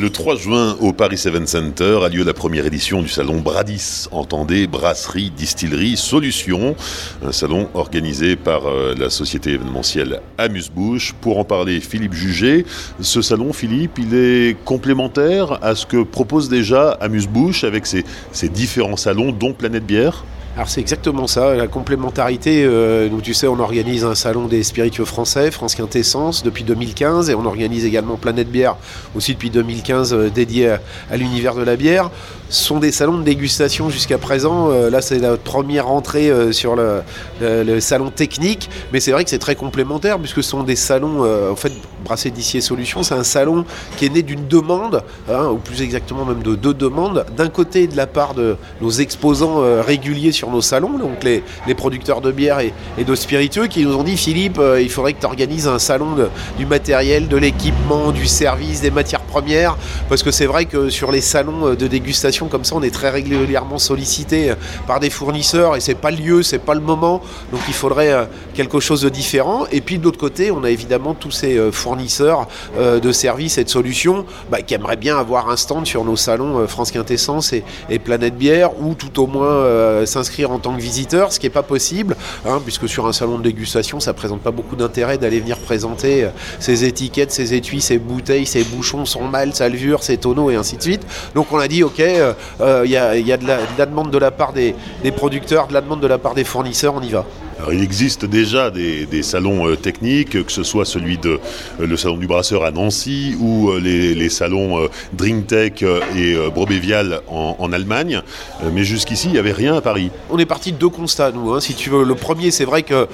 Le 3 juin, au Paris Seven Center, a lieu la première édition du salon Bradis. Entendez brasserie, distillerie, solutions. Un salon organisé par euh, la société événementielle Amuse-Bouche. Pour en parler, Philippe Jugé. Ce salon, Philippe, il est complémentaire à ce que propose déjà Amuse-Bouche avec ses différents salons, dont Planète Bière? Alors c'est exactement ça, la complémentarité. Euh, donc tu sais, on organise un salon des spiritueux français, France Quintessence, depuis 2015, et on organise également Planète Bière aussi depuis 2015, euh, dédié à, l'univers de la bière. Sont des salons de dégustation jusqu'à présent. Euh, là, c'est la première entrée sur le, salon technique, mais c'est vrai que c'est très complémentaire puisque ce sont des salons, en fait, Brasser d'ici Solutions, c'est un salon qui est né d'une demande, hein, ou plus exactement même de deux demandes. D'un côté, de la part de nos exposants réguliers sur nos salons, donc les, producteurs de bière et, de spiritueux, qui nous ont dit Philippe, euh, il faudrait que tu organises un salon du matériel, de l'équipement, du service, des matières premières, parce que c'est vrai que sur les salons euh, de dégustation comme ça, on est très régulièrement sollicité euh, par des fournisseurs et c'est pas le lieu, c'est pas le moment, donc il faudrait quelque chose de différent. Et puis de l'autre côté, on a évidemment tous ces fournisseurs de services et de solutions bah, qui aimeraient bien avoir un stand sur nos salons France Quintessence et, Planète Bière, ou tout au moins s'inscrire en tant que visiteur, ce qui n'est pas possible, hein, puisque sur un salon de dégustation, ça présente pas beaucoup d'intérêt d'aller venir présenter euh, ses étiquettes, ses étuis, ses bouteilles, ses bouchons, son mal, sa levure, ses tonneaux et ainsi de suite. Donc on a dit, ok, euh, euh, il y, a, de la, demande de la part des producteurs, de la demande de la part des fournisseurs, on y va il existe déjà des, salons euh, techniques, que ce soit celui de euh, le salon du brasseur à Nancy ou euh, les, salons DrinkTech et Brobévial en, Allemagne, mais jusqu'ici il n'y avait rien à Paris. On est parti de deux constats, nous. Hein. Si tu veux, le premier, c'est vrai que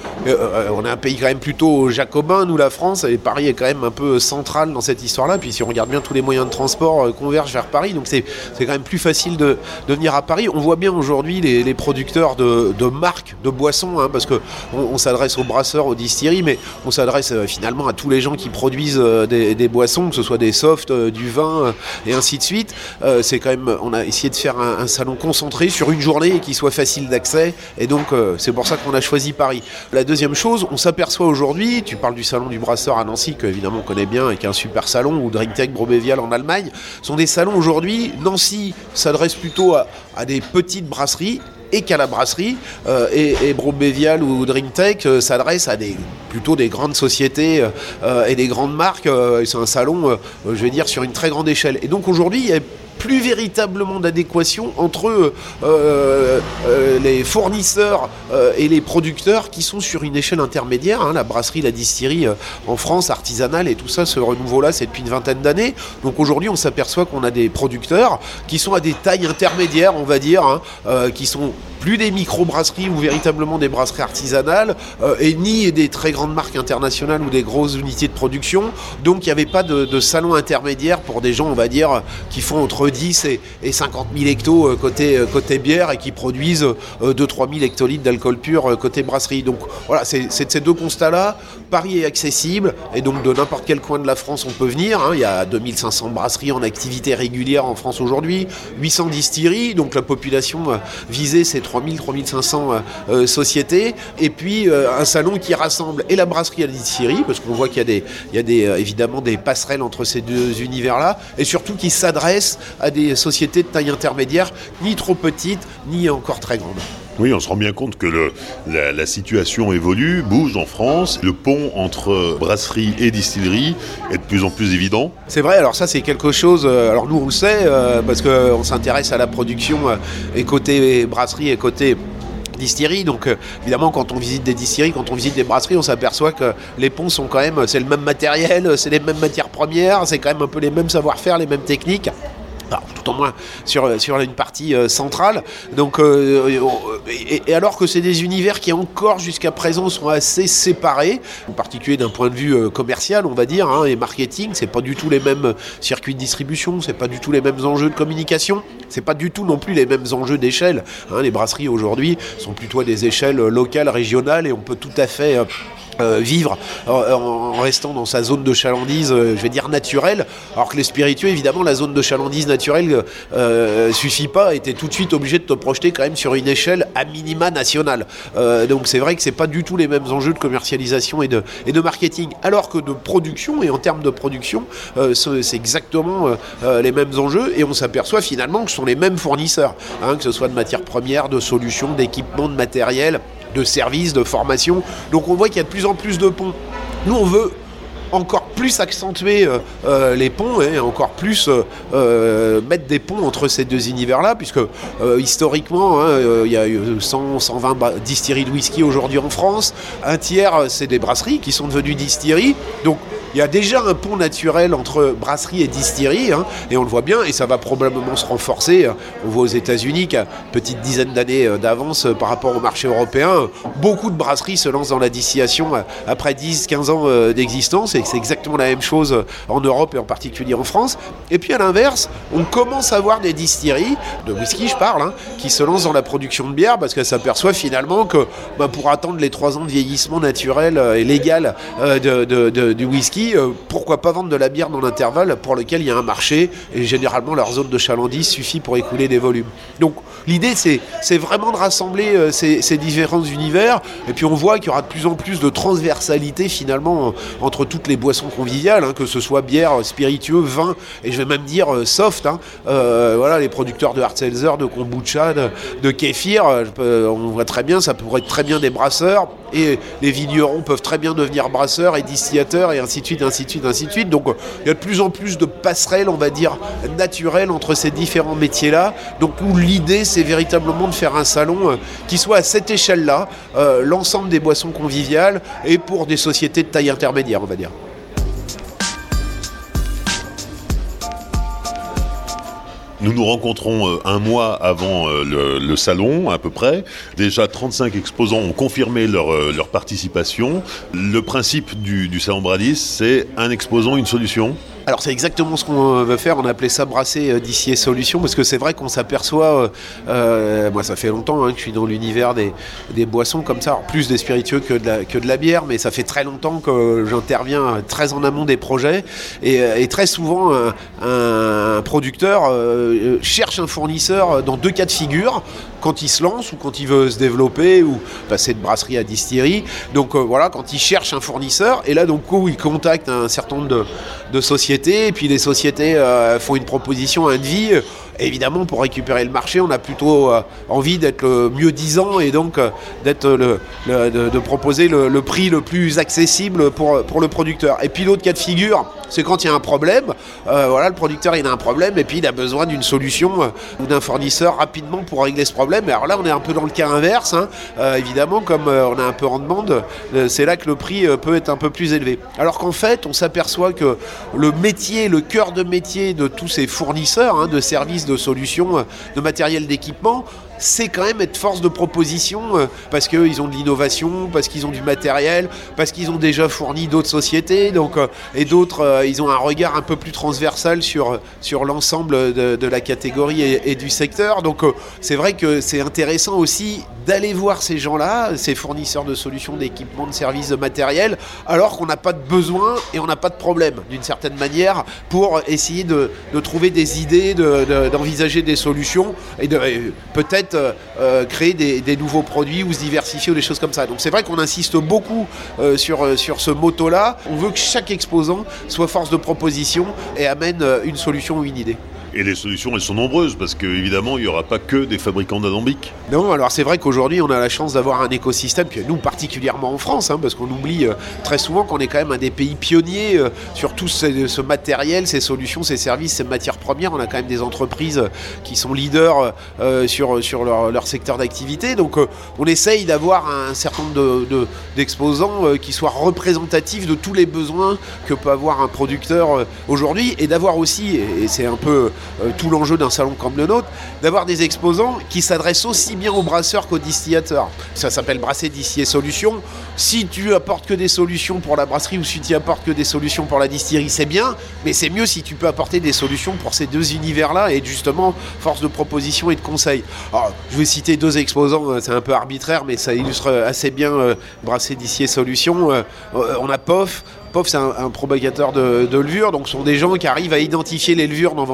on est un pays quand même plutôt jacobin, nous la France, et Paris est quand même un peu central dans cette histoire-là. Puis si on regarde bien, tous les moyens de transport convergent vers Paris, donc c'est quand même plus facile de, venir à Paris. On voit bien aujourd'hui les, producteurs de, marques de boissons, hein, parce que on, s'adresse aux brasseurs, aux distilleries, mais on s'adresse euh, finalement à tous les gens qui produisent euh, des, boissons, que ce soit des softs, euh, du vin et ainsi de suite. c'est quand on a essayé de faire un, salon concentré sur une journée et qui soit facile d'accès, et donc c'est pour ça qu'on a choisi Paris. La deuxième chose, on s'aperçoit aujourd'hui, tu parles du salon du brasseur à Nancy, que évidemment on connaît bien, et qui est un super salon, ou DrinkTech Brobevial en Allemagne, sont des salons aujourd'hui. Nancy s'adresse plutôt à des petites brasseries et qu'à la brasserie. Euh, et, et ou DreamTech euh, s'adressent à des, plutôt des grandes sociétés euh, et des grandes marques. c'est un salon, je vais dire, sur une très grande échelle. Et donc aujourd'hui, plus véritablement d'adéquation entre euh, euh, euh, les fournisseurs et les producteurs qui sont sur une échelle intermédiaire. Hein, la brasserie, la distillerie en France, artisanale et tout ça, ce renouveau-là, c'est depuis une vingtaine d'années. Donc aujourd'hui, on s'aperçoit qu'on a des producteurs qui sont à des tailles intermédiaires, on va dire, hein, qui sont plus des micro-brasseries ou véritablement des brasseries artisanales, et ni des très grandes marques internationales ou des grosses unités de production. Donc il n'y avait pas de, de salon intermédiaire pour des gens, on va dire, qui font entre 10 et, 50 000 hectos euh, côté, euh, côté bière et qui produisent 2-3 euh, 000 hectolitres d'alcool pur côté brasserie. Donc voilà, c'est de ces deux constats-là. Paris est accessible et donc de n'importe quel coin de la France on peut venir. Hein. Il y a 2500 brasseries en activité régulière en France aujourd'hui, 800 distilleries, donc la population visée c'est 3000, 3500 sociétés. Et puis un salon qui rassemble et la brasserie et la distillerie, parce qu'on voit qu'il y a, des, il y a des, évidemment des passerelles entre ces deux univers-là, et surtout qui s'adresse à des sociétés de taille intermédiaire, ni trop petites, ni encore très grandes. Oui, on se rend bien compte que le, la, situation évolue, bouge en France. Le pont entre brasserie et distillerie est de plus en plus évident. C'est vrai, alors ça c'est quelque chose, euh, alors nous on le sait, euh, parce qu'on s'intéresse à la production euh, et côté brasserie et côté distillerie. Donc évidemment quand on visite des distilleries, quand on visite des brasseries, on s'aperçoit que les ponts sont quand même, c'est le même matériel, c'est les mêmes matières premières, c'est quand même un peu les mêmes savoir-faire, les mêmes techniques tout au moins sur, sur une partie euh, centrale. Euh, et, alors que c'est des univers qui encore jusqu'à présent sont assez séparés, en particulier d'un point de vue euh, commercial, on va dire, hein, et marketing, c'est pas du tout les mêmes circuits de distribution, c'est pas du tout les mêmes enjeux de communication, c'est pas du tout non plus les mêmes enjeux d'échelle. Hein. les brasseries aujourd'hui sont plutôt à des échelles locales, régionales, et on peut tout à fait euh, vivre en, restant dans sa zone de chalandise, euh, je vais dire naturelle, alors que les spiritueux, évidemment, la zone de chalandise naturelle euh, suffit pas, et es tout de suite obligé de te projeter quand même sur une échelle à minima nationale. donc c'est vrai que c'est pas du tout les mêmes enjeux de commercialisation et de, et de marketing, alors que de production, et en termes de production, c'est exactement les mêmes enjeux, et on s'aperçoit finalement que ce sont les mêmes fournisseurs, hein, que ce soit de matières premières, de solutions, d'équipements, de matériel de services, de formation. Donc on voit qu'il y a de plus en plus de ponts. Nous, on veut encore plus accentuer euh, euh, les ponts et encore plus euh, mettre des ponts entre ces deux univers-là, puisque historiquement, hein, il y a 100, 120 distilleries de whisky aujourd'hui en France. Un tiers, c'est des brasseries qui sont devenues distilleries. Il y a déjà un pont naturel entre brasserie et distillerie, hein, et on le voit bien, et ça va probablement se renforcer. On voit aux États-Unis qu'à petite dizaine d'années euh, d'avance euh, par rapport au marché européen, beaucoup de brasseries se lancent dans la distillation euh, après 10-15 ans d'existence, et c'est exactement la même chose en Europe et en particulier en France. Et puis à l'inverse, on commence à voir des distilleries, de whisky je parle, hein, qui se lancent dans la production de bière parce qu'elles s'aperçoivent finalement que bah, pour attendre les 3 ans de vieillissement naturel et légal du whisky, euh, pourquoi pas vendre de la bière dans l'intervalle pour lequel il y a un marché et généralement leur zone de chalandise suffit pour écouler des volumes. Donc l'idée c'est vraiment de rassembler euh, ces, différents univers et puis on voit qu'il y aura de plus en plus de transversalité finalement entre toutes les boissons conviviales, hein, que ce soit bière, spiritueux, vin et je vais même dire euh, soft. Hein. voilà les producteurs de hard seltzer, de kombucha, de, de kéfir, on voit très bien, ça pourrait être très bien des brasseurs et les vignerons peuvent très bien devenir brasseurs et distillateurs et ainsi de suite, ainsi de suite, ainsi de suite. Donc il y a de plus en plus de passerelles, on va dire, naturelles entre ces différents métiers-là. Donc l'idée, c'est véritablement de faire un salon euh, qui soit à cette échelle-là, euh, l'ensemble des boissons conviviales et pour des sociétés de taille intermédiaire, on va dire. Nous nous rencontrons euh, un mois avant euh, le, salon, à peu près. Déjà, 35 exposants ont confirmé leur, euh, leur participation. Le principe du, du salon Bradis, c'est un exposant, une solution alors c'est exactement ce qu'on veut faire, on a appelé ça brasser euh, d'ici et solution, parce que c'est vrai qu'on s'aperçoit, euh, euh, moi ça fait longtemps hein, que je suis dans l'univers des, boissons comme ça, plus des spiritueux que de la bière, mais ça fait très longtemps que j'interviens très en amont des projets, et, très souvent un, producteur cherche un fournisseur dans deux cas de figure, quand il se lance ou quand il veut se développer ou passer de brasserie à distillerie. Donc voilà, quand il cherche un fournisseur, et là donc il contacte un certain nombre de, de sociétés, et puis les sociétés euh, font une proposition, un devis évidemment, pour récupérer le marché, on a plutôt euh, envie d'être le mieux disant et donc euh, d'être de, proposer le, prix le plus accessible pour, pour le producteur. Et puis l'autre cas de figure, c'est quand il y a un problème. Euh, voilà, le producteur il a un problème et puis il a besoin d'une solution ou d'un fournisseur rapidement pour régler ce problème. Et alors là, on est un peu dans le cas inverse. Hein. évidemment, comme on est un peu en demande, c'est là que le prix peut être un peu plus élevé. Alors qu'en fait, on s'aperçoit que le métier, le cœur de métier de tous ces fournisseurs hein, de services de solutions, de matériel d'équipement, c'est quand même être force de proposition euh, parce qu'ils ont de l'innovation, parce qu'ils ont du matériel, parce qu'ils ont déjà fourni d'autres sociétés, donc, euh, et d'autres, ils ont un regard un peu plus transversal sur, sur l'ensemble de, la catégorie et, du secteur. Donc c'est vrai que c'est intéressant aussi d'aller voir ces gens-là, ces fournisseurs de solutions, d'équipements, de services, de matériel, alors qu'on n'a pas de besoin et on n'a pas de problème, d'une certaine manière, pour essayer de, trouver des idées, d'envisager des solutions et de peut-être euh, euh, créer des, nouveaux produits ou se diversifier ou des choses comme ça. Donc c'est vrai qu'on insiste beaucoup euh, sur, sur ce motto-là. On veut que chaque exposant soit force de proposition et amène une solution ou une idée. Et les solutions, elles sont nombreuses, parce qu'évidemment, il n'y aura pas que des fabricants d'alambics. Non, alors c'est vrai qu'aujourd'hui, on a la chance d'avoir un écosystème, puis nous particulièrement en France, hein, parce qu'on oublie euh, très souvent qu'on est quand même un des pays pionniers euh, sur tout ce, matériel, ces solutions, ces services, ces matières premières. On a quand même des entreprises qui sont leaders euh, sur, sur leur, secteur d'activité. Donc on essaye d'avoir un certain nombre d'exposants qui soient représentatifs de tous les besoins que peut avoir un producteur aujourd'hui, et d'avoir aussi, et c'est un peu tout l'enjeu d'un salon comme le nôtre, d'avoir des exposants qui s'adressent aussi bien aux brasseurs qu'aux distillateurs. Ça s'appelle Brasser, Distiller, Solutions. Si tu apportes que des solutions pour la brasserie ou si tu apportes que des solutions pour la distillerie, c'est bien, mais c'est mieux si tu peux apporter des solutions pour ces deux univers-là et justement force de proposition et de conseil. Alors, je vais citer deux exposants, c'est un peu arbitraire, mais ça illustre assez bien Brasser, Distiller, Solutions. on a POF, C'est un, propagateur de, levure, donc ce sont des gens qui arrivent à identifier les levures dans,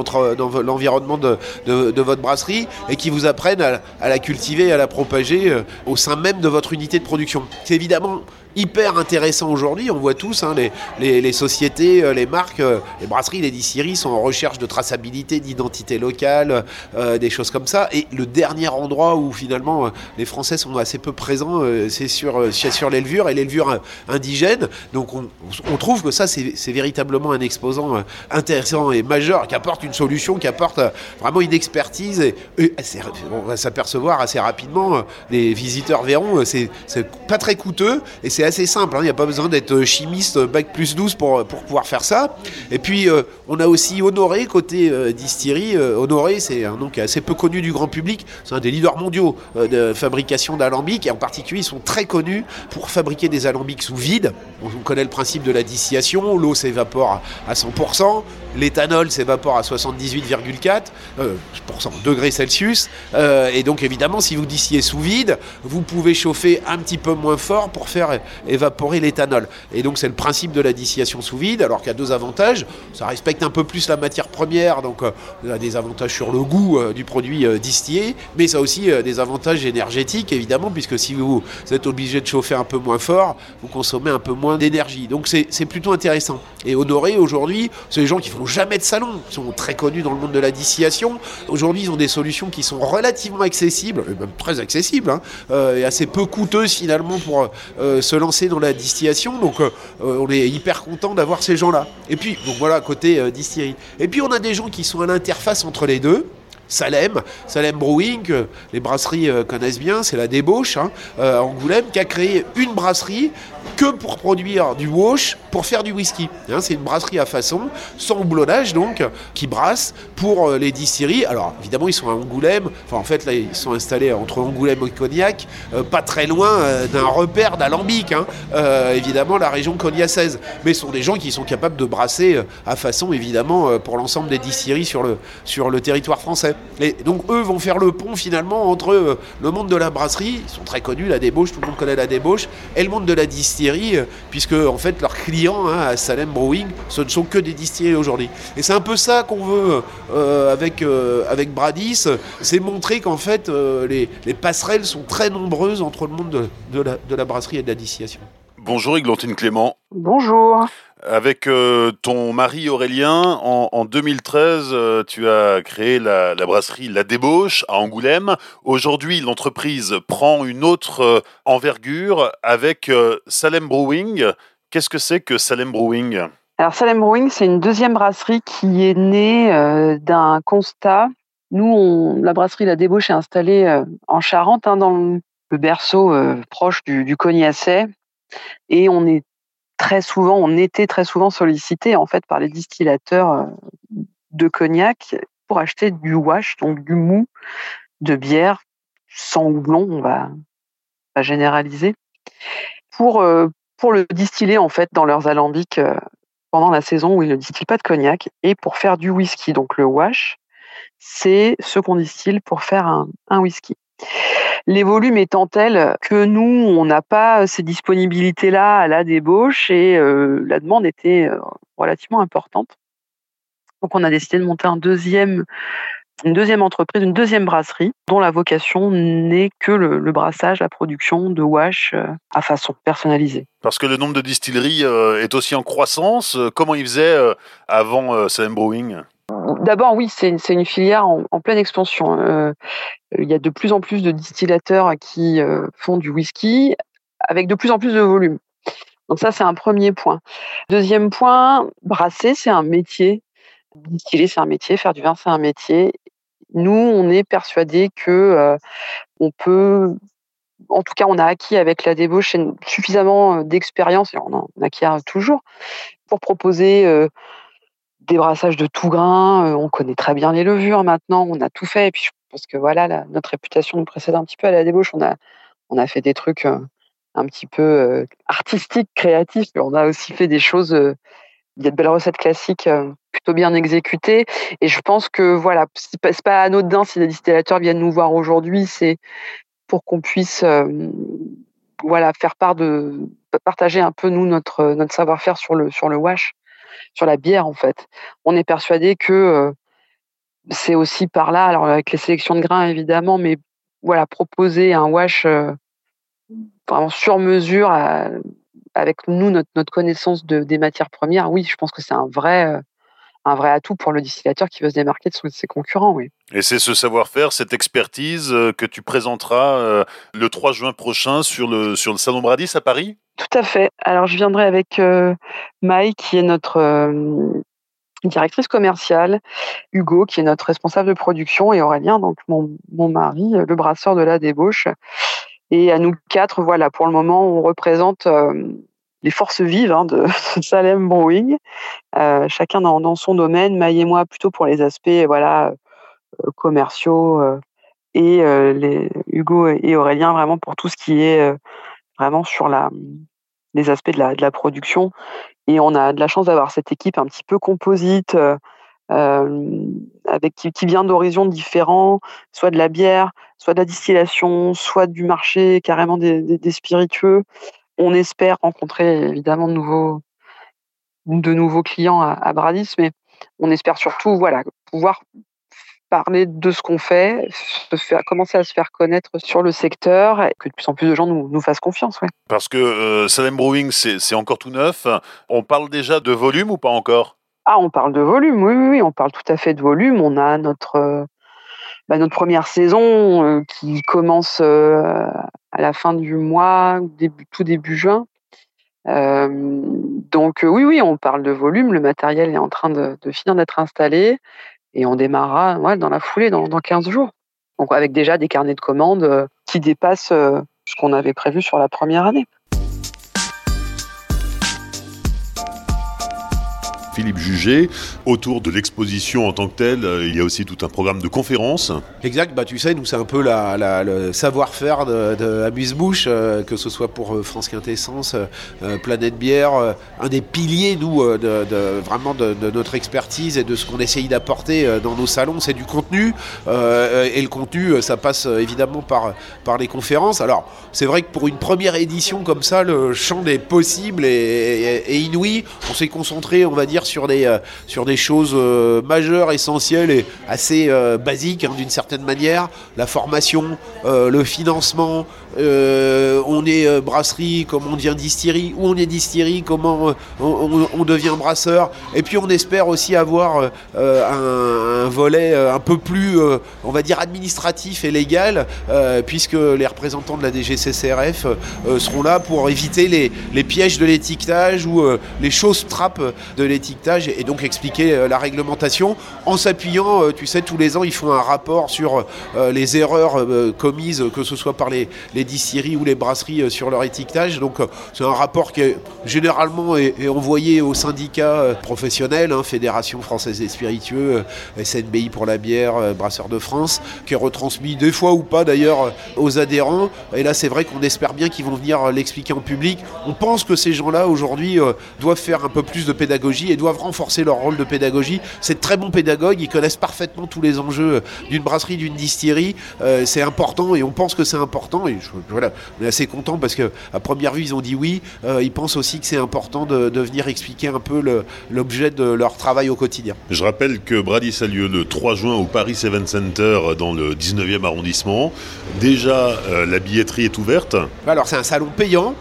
l'environnement de, votre brasserie et qui vous apprennent à, la cultiver à la propager euh, au sein même de votre unité de production. C'est évidemment hyper intéressant aujourd'hui. On voit tous hein, les, les, sociétés, euh, les marques, euh, les brasseries, les distilleries sont en recherche de traçabilité, d'identité locale, euh, des choses comme ça. Et le dernier endroit où finalement les Français sont assez peu présents, c'est sur, sur les et les levures indigènes. Donc on, on trouve que ça, c'est véritablement un exposant intéressant et majeur qui apporte une solution, qui apporte vraiment une expertise. Et, on va s'apercevoir assez rapidement, les visiteurs verront, c'est pas très coûteux et c'est c'est assez simple, hein. il n'y a pas besoin d'être chimiste bac plus 12 pour, pour pouvoir faire ça. Et puis euh, on a aussi Honoré côté euh, distillerie. Euh, Honoré, c'est un nom qui est assez peu connu du grand public, c'est un des leaders mondiaux de fabrication d'alambics et en particulier ils sont très connus pour fabriquer des alambics sous vide. On, connaît le principe de la distillation, l'eau s'évapore à 100%, l'éthanol s'évapore à 78,4 degrés Celsius. et donc évidemment si vous distillez sous vide, vous pouvez chauffer un petit peu moins fort pour faire évaporer l'éthanol. Et donc c'est le principe de la distillation sous vide, alors qu'il y a deux avantages. Ça respecte un peu plus la matière première, donc euh, ça a des avantages sur le goût euh, du produit euh, distillé, mais ça a aussi des avantages énergétiques, évidemment, puisque si vous, êtes obligé de chauffer un peu moins fort, vous consommez un peu moins d'énergie. Donc c'est plutôt intéressant. Et Honoré, aujourd'hui, c'est des gens qui font jamais de salon, ils sont très connus dans le monde de la distillation. Aujourd'hui, ils ont des solutions qui sont relativement accessibles, et même très accessibles, hein, et assez peu coûteuses finalement pour se lancer dans la distillation. Donc euh, euh, on est hyper content d'avoir ces gens-là. Et puis, donc voilà, côté euh, distillerie. Et puis on a des gens qui sont à l'interface entre les deux. Salem, Salem Brewing, les brasseries connaissent bien, c'est la débauche, hein, Angoulême, qui a créé une brasserie que pour produire du wash, pour faire du whisky. Hein, c'est une brasserie à façon, sans houblonnage donc, qui brasse pour euh, les distilleries. Alors évidemment, ils sont à Angoulême. Enfin, en fait, là, ils sont installés entre Angoulême et Cognac, euh, pas très loin euh, d'un repère d'alambic. Hein, évidemment, la région cognacaise. Mais ce sont des gens qui sont capables de brasser à façon, évidemment, pour l'ensemble des distilleries sur le, sur le territoire français. Et donc, eux vont faire le pont finalement entre le monde de la brasserie, ils sont très connus, la débauche, tout le monde connaît la débauche, et le monde de la distillerie euh, puisque en fait leurs clients hein, à Salem Brewing, ce ne sont que des distilleries aujourd'hui. Et c'est un peu ça qu'on veut euh, avec, euh, avec Bradis, c'est montrer qu'en fait les, passerelles sont très nombreuses entre le monde de, la, de la brasserie et de la distillation. Bonjour Églantine Clément. Bonjour. Avec euh, ton mari Aurélien, en, 2013, euh, tu as créé la, brasserie La Débauche à Angoulême. Aujourd'hui, l'entreprise prend une autre euh, envergure avec Salem Brewing. Qu'est-ce que c'est que Salem Brewing? Alors Salem Brewing, c'est une deuxième brasserie qui est née d'un constat. Nous, la brasserie La Débauche est installée en Charente, hein, dans le berceau proche du, du Cognacet. Et on est très souvent, on était très souvent sollicité en fait par les distillateurs euh, de cognac pour acheter du wash, donc du mou de bière sans houblon, on va, généraliser, pour euh, pour le distiller en fait dans leurs alambics euh, pendant la saison où ils ne distillent pas de cognac et pour faire du whisky. Donc le wash, c'est ce qu'on distille pour faire un whisky les volumes étant tels que nous, on n'a pas ces disponibilités-là à la débauche et euh, la demande était euh, relativement importante. Donc on a décidé de monter une deuxième entreprise, une deuxième brasserie, dont la vocation n'est que le, brassage, la production de wash euh, à façon personnalisée. Parce que le nombre de distilleries est aussi en croissance. Comment ils faisaient avant Salem Brewing? D'abord, oui, c'est une filière en, pleine expansion. Euh, il y a de plus en plus de distillateurs qui euh, font du whisky avec de plus en plus de volume. Donc ça, c'est un premier point. Deuxième point, brasser, c'est un métier. Distiller, c'est un métier. Faire du vin, c'est un métier. Nous, on est persuadés que euh, on peut, en tout cas, on a acquis avec la débauche suffisamment d'expérience, et on en acquiert toujours, pour proposer débrassage de tout grain. on connaît très bien les levures maintenant. On a tout fait. Et puis, je pense que voilà, notre réputation nous précède un petit peu à la débauche. On a, on a fait des trucs un petit peu artistiques, créatifs. On a aussi fait des choses. il y a de belles recettes classiques plutôt bien exécutées. Et je pense que voilà, c'est pas, pas anodin si les distillateurs viennent nous voir aujourd'hui. C'est pour qu'on puisse voilà faire part de partager un peu nous notre notre savoir-faire sur le sur le wash, sur la bière en fait. On est persuadé que c'est aussi par là, alors avec les sélections de grains évidemment, mais voilà proposer un wash vraiment sur mesure avec nous notre notre connaissance de, des matières premières. Oui, je pense que c'est un vrai un vrai atout pour le distillateur qui veut se démarquer de ses concurrents, oui. Et c'est ce savoir-faire, cette expertise euh, que tu présenteras euh, le 3 juin prochain sur le, sur le Salon Bradis à Paris? Tout à fait. Alors je viendrai avec euh, Maï, qui est notre directrice commerciale, Hugo, qui est notre responsable de production, et Aurélien, donc mon, mon mari, le brasseur de la débauche. Et à nous quatre, voilà, pour le moment, on représente les forces vives hein, de, Salem Brewing, euh, chacun dans, son domaine. Maï et moi plutôt pour les aspects voilà euh, commerciaux euh, et Hugo et Aurélien vraiment pour tout ce qui est vraiment sur la les aspects de la, de la production. Et on a de la chance d'avoir cette équipe un petit peu composite. avec qui, qui vient d'horizons différents, soit de la bière, soit de la distillation, soit du marché carrément des, des spiritueux on espère rencontrer évidemment de nouveaux, de nouveaux clients à, Bradis, mais on espère surtout voilà, pouvoir parler de ce qu'on fait, faire, commencer à se faire connaître sur le secteur et que de plus en plus de gens nous, fassent confiance. Parce que euh, Salem Brewing, c'est encore tout neuf. On parle déjà de volume ou pas encore? Ah, on parle de volume, oui, oui, on parle tout à fait de volume. On a notre, euh, bah, notre première saison euh, qui commence à la fin du mois, tout début juin. Euh, donc euh, oui, oui, on parle de volume. Le matériel est en train de, finir d'être installé et on démarrera dans la foulée dans, dans 15 jours. Donc avec déjà des carnets de commandes euh, qui dépassent ce qu'on avait prévu sur la première année. Philippe Jugé. Autour de l'exposition en tant que telle, euh, il y a aussi tout un programme de conférences. Exact, bah, tu sais, nous c'est un peu la, le savoir-faire de, de bouche euh, que ce soit pour euh, France Quintessence, Planète Bière, un des piliers, nous, vraiment de, notre expertise et de ce qu'on essaye d'apporter dans nos salons, c'est du contenu. et le contenu, ça passe évidemment par, par les conférences. Alors, c'est vrai que pour une première édition comme ça, le champ des possibles est, est inouï. On s'est concentré, on va dire, sur des, euh, sur des choses euh, majeures, essentielles et assez euh, basiques hein, d'une certaine manière. La formation, le financement, on est brasserie, comment on devient distillerie, ou on est distillerie, comment on, devient brasseur. Et puis on espère aussi avoir un, volet un peu plus, on va dire, administratif et légal, puisque les représentants de la DGCCRF seront là pour éviter les, les pièges de l'étiquetage ou les choses trappes de l'étiquetage et donc expliquer euh, la réglementation en s'appuyant, euh, tu sais, tous les ans ils font un rapport sur euh, les erreurs commises, que ce soit par les, distilleries ou les brasseries sur leur étiquetage. Donc c'est un rapport qui est généralement est, envoyé aux syndicats professionnels, hein, Fédération française des spiritueux, SNBI pour la bière, Brasseurs de France, qui est retransmis des fois ou pas d'ailleurs aux adhérents. Et là c'est vrai qu'on espère bien qu'ils vont venir l'expliquer en public. On pense que ces gens-là aujourd'hui doivent faire un peu plus de pédagogie et doivent renforcer leur rôle de pédagogie. C'est de très bons pédagogues, ils connaissent parfaitement tous les enjeux d'une brasserie, d'une distillerie. Euh, c'est important et on pense que c'est important. Et voilà, on est assez content parce que à première vue ils ont dit oui. Euh, ils pensent aussi que c'est important de, venir expliquer un peu l'objet de leur travail au quotidien. Je rappelle que Bradis a lieu le 3 juin au Paris Event Center dans le 19e arrondissement. Déjà, euh, la billetterie est ouverte. Alors c'est un salon payant,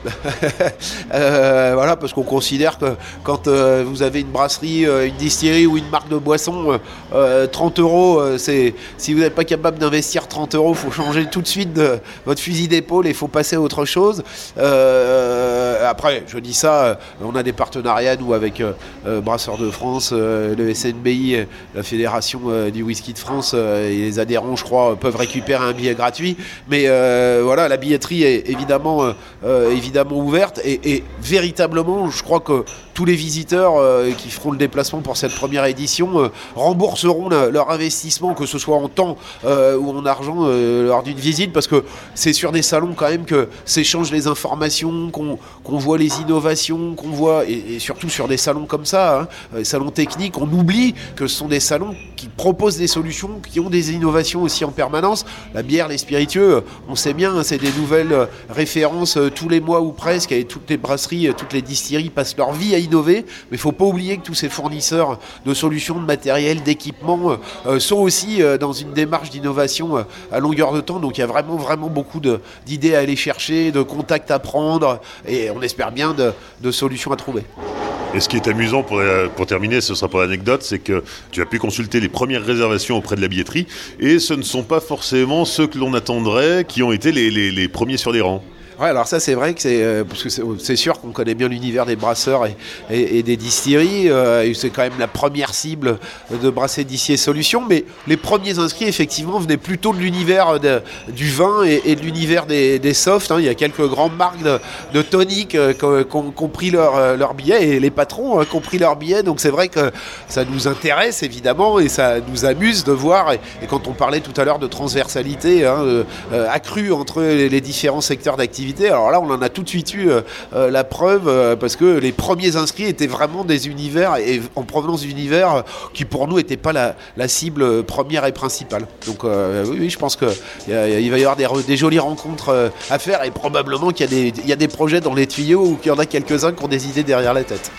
voilà, parce qu'on considère que quand vous avez une brasserie, euh, une distillerie ou une marque de boisson, 30 euh, euh, euros, c'est si vous n'êtes pas capable d'investir 30 euros, il faut changer tout de suite votre fusil d'épaule et il faut passer à autre chose. après, je dis ça, on a des partenariats nous avec Brasseurs de France, le SNBI, la Fédération du whisky de France et les adhérents, je crois, peuvent récupérer un billet gratuit. Mais voilà, la billetterie est évidemment, évidemment ouverte et, véritablement, je crois que tous les visiteurs qui feront le déplacement pour cette première édition rembourseront leur investissement, que ce soit en temps ou en argent, lors d'une visite, parce que c'est sur des salons quand même que s'échangent les informations, qu'on voit les innovations, qu'on voit, et, surtout sur des salons comme ça, hein, des salons techniques, on oublie que ce sont des salons qui proposent des solutions, qui ont des innovations aussi en permanence. La bière, les spiritueux, on sait bien, hein, c'est des nouvelles euh, références euh, tous les mois ou presque, et toutes les brasseries, euh, toutes les distilleries passent leur vie à innover, mais il faut pas oublier que tous ces fournisseurs de solutions, de matériel, d'équipement sont aussi dans une démarche d'innovation à longueur de temps, donc il y a vraiment, beaucoup d'idées à aller chercher, de contacts à prendre, et on espère bien de solutions à trouver. Et ce qui est amusant pour, terminer, ce sera pour l'anecdote, c'est que tu as pu consulter les premières réservations auprès de la billetterie et ce ne sont pas forcément ceux que l'on attendrait qui ont été les premiers sur les rangs. Alors ça c'est vrai que c'est euh, que c'est sûr qu'on connaît bien l'univers des brasseurs et, des distilleries. Euh, c'est quand même la première cible de Brasser Dissier Solutions. Mais les premiers inscrits effectivement venaient plutôt de l'univers du vin et, de l'univers des, softs. Hein. Il y a quelques grandes marques de, de toniques euh, qui ont, pris leur, billet et les patrons ont pris leur billet. Donc c'est vrai que ça nous intéresse évidemment et ça nous amuse de voir. Et, quand on parlait tout à l'heure de transversalité hein, accrue entre les différents secteurs d'activité alors là, on en a tout de suite eu euh, euh, la preuve euh, parce que les premiers inscrits étaient vraiment des univers et en provenance d'univers qui pour nous n'étaient pas la, cible première et principale. Donc oui, je pense qu'il va y avoir des, jolies rencontres à faire et probablement qu'il y, y, a des projets dans les tuyaux ou qu'il y en a quelques-uns qui ont des idées derrière la tête.